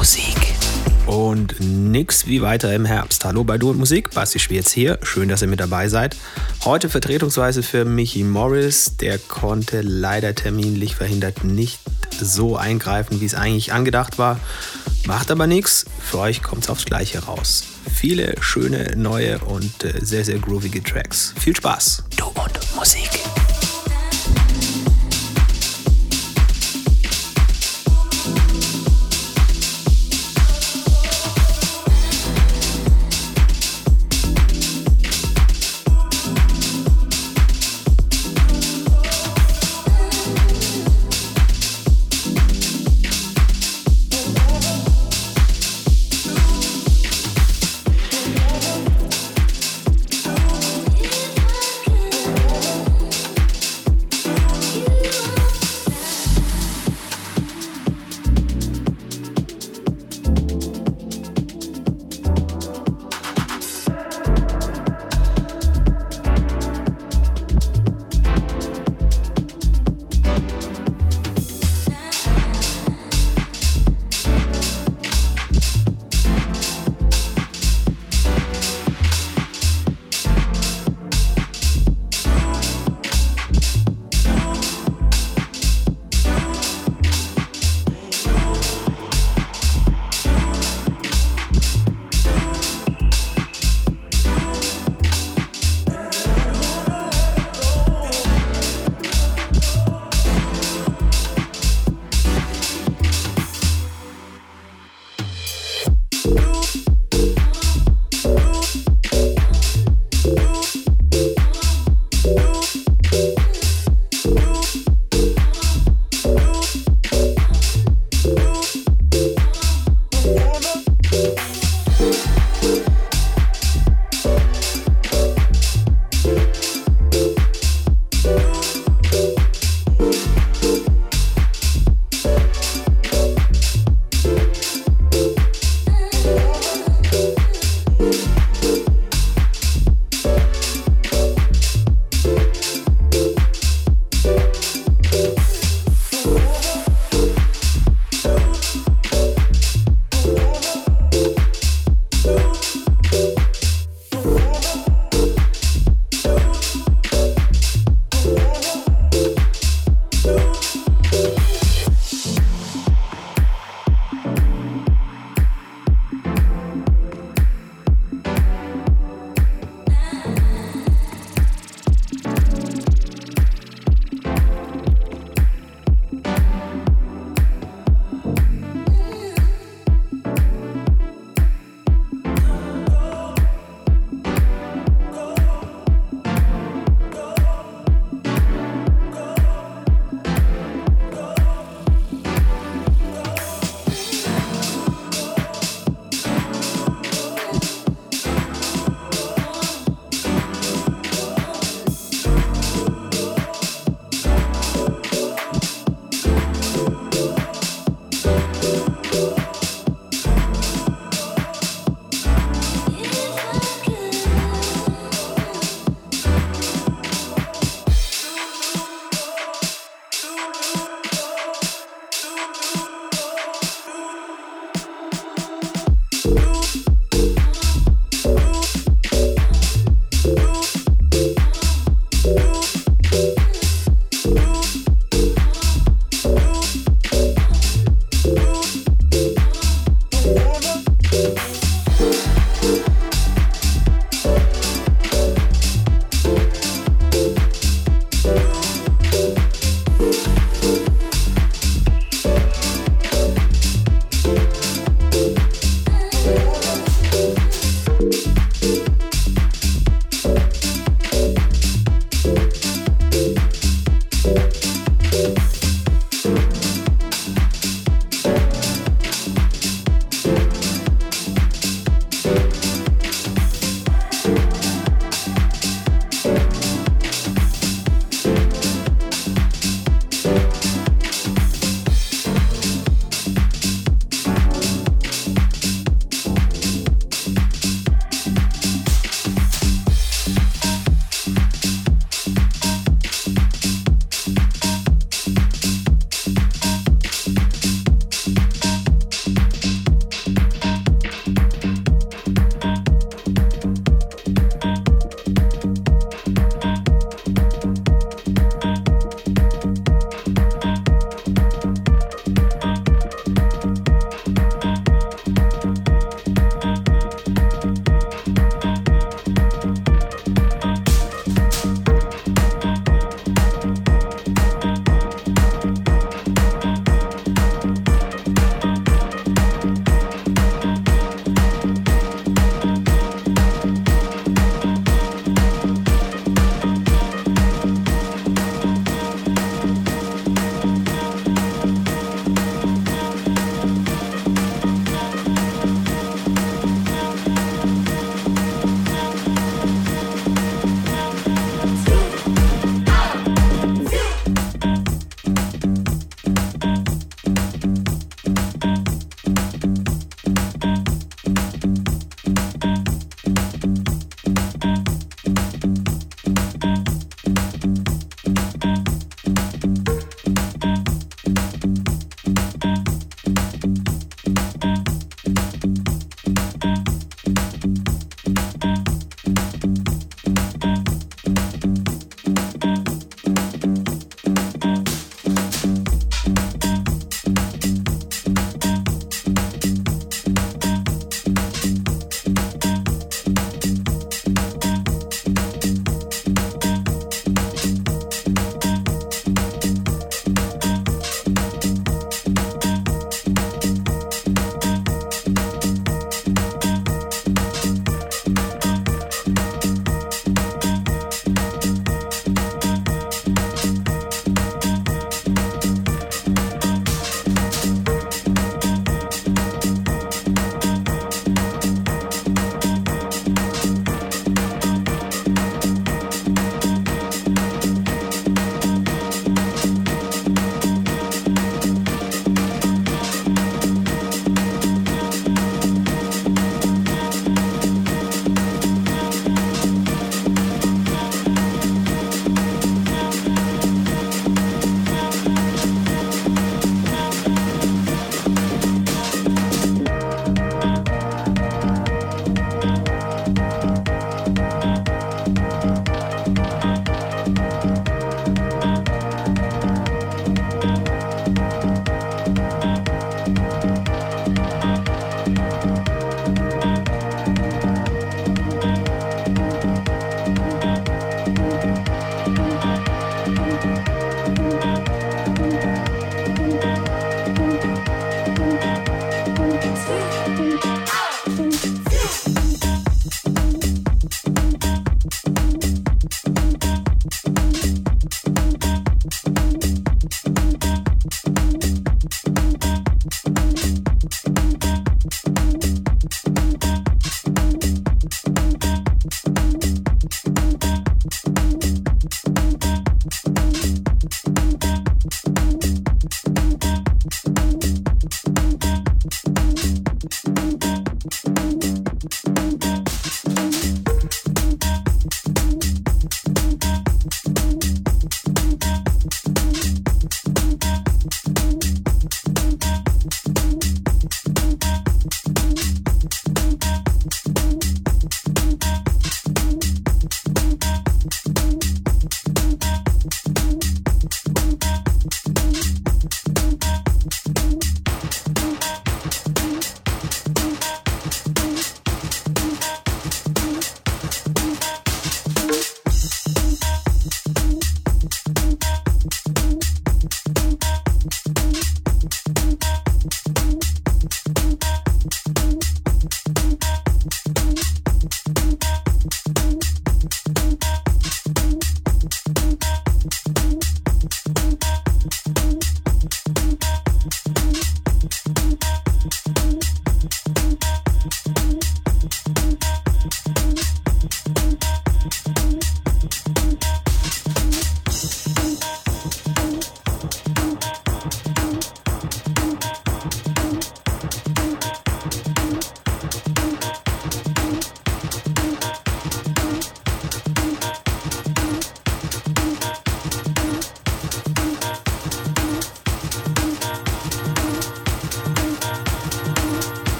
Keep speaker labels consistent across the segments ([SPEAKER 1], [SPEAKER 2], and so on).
[SPEAKER 1] Musik.
[SPEAKER 2] Und nix wie weiter im Herbst. Hallo bei Du und Musik, Basti Schwierz hier. Schön, dass ihr mit dabei seid. Heute vertretungsweise für Michi Morris. Der konnte leider terminlich verhindert nicht so eingreifen, wie es eigentlich angedacht war. Macht aber nichts. Für euch kommt es aufs Gleiche raus. Viele schöne, neue und äh, sehr, sehr groovige Tracks. Viel Spaß.
[SPEAKER 1] Du und Musik.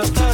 [SPEAKER 2] a thug.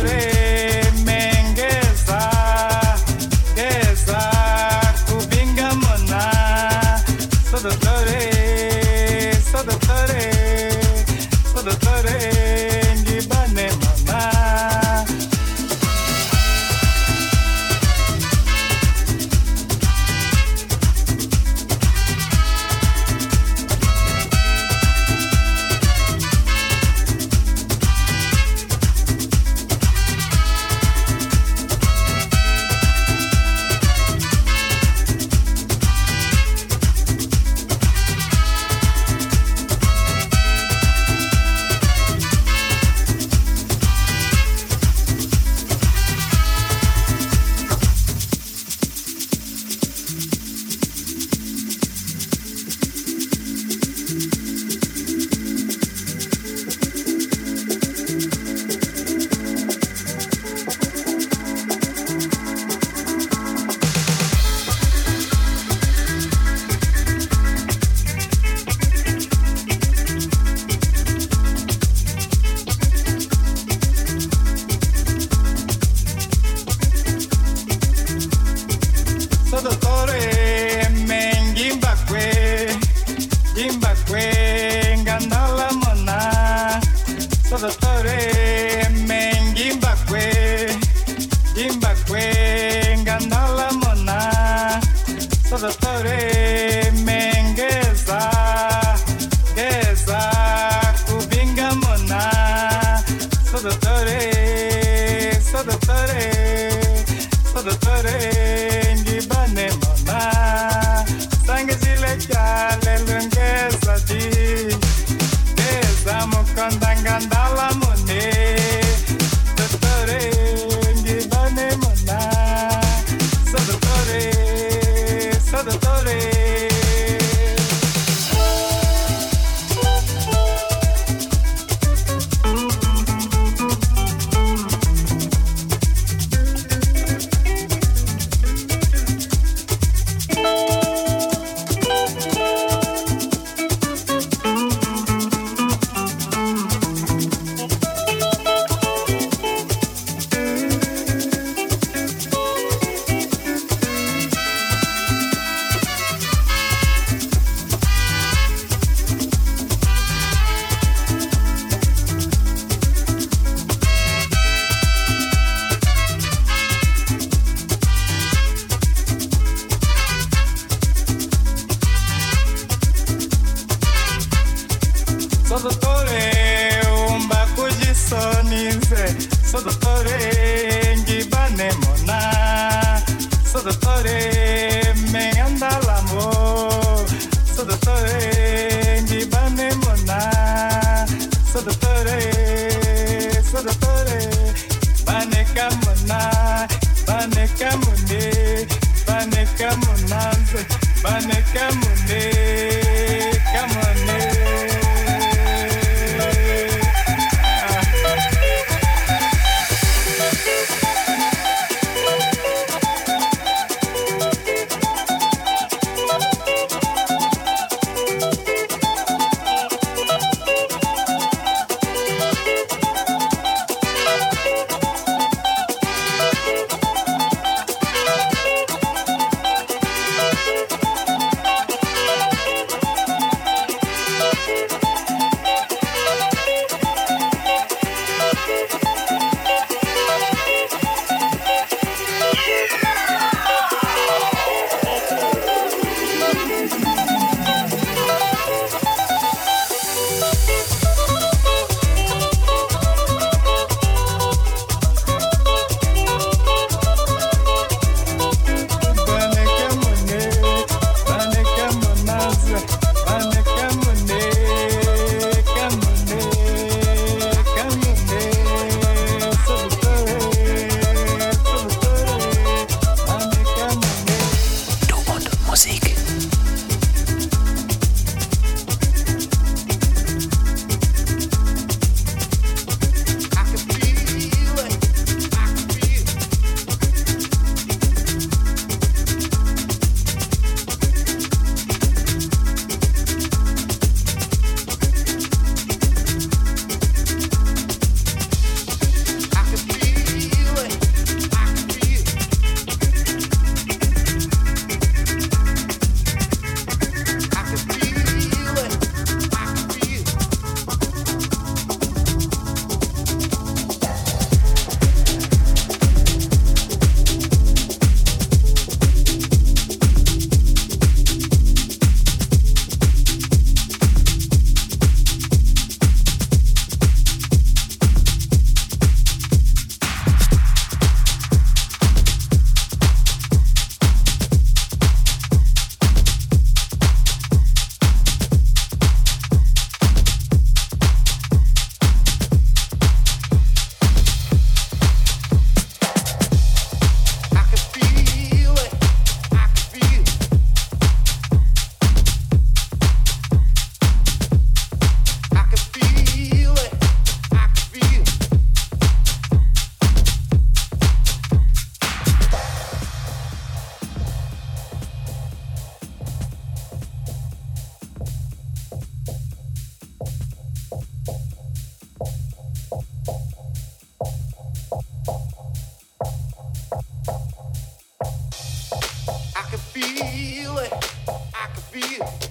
[SPEAKER 2] feet.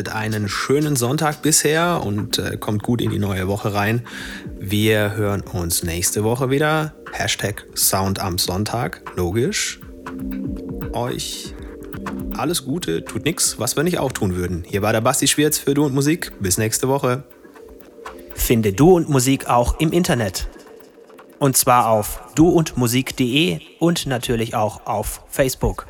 [SPEAKER 2] Hattet einen schönen Sonntag bisher und äh, kommt gut in die neue Woche rein. Wir hören uns nächste Woche wieder. Hashtag Sound am Sonntag. Logisch. Euch alles Gute, tut nichts, was wir nicht auch tun würden. Hier war der Basti Schwierz für Du und Musik. Bis nächste Woche.
[SPEAKER 3] Finde Du und Musik auch im Internet. Und zwar auf duundmusik.de und natürlich auch auf Facebook.